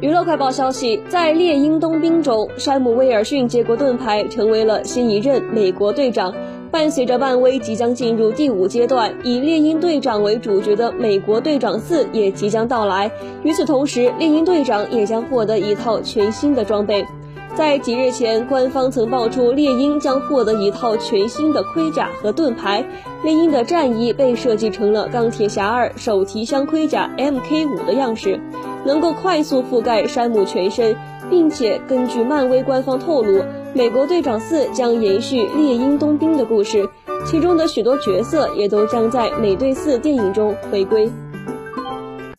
娱乐快报消息，在猎鹰冬兵中，山姆·威尔逊接过盾牌，成为了新一任美国队长。伴随着漫威即将进入第五阶段，以猎鹰队长为主角的《美国队长四》也即将到来。与此同时，猎鹰队长也将获得一套全新的装备。在几日前，官方曾爆出猎鹰将获得一套全新的盔甲和盾牌。猎鹰的战衣被设计成了钢铁侠二手提箱盔甲 Mk 五的样式。能够快速覆盖山姆全身，并且根据漫威官方透露，《美国队长四》将延续猎鹰冬兵的故事，其中的许多角色也都将在《美队四》电影中回归。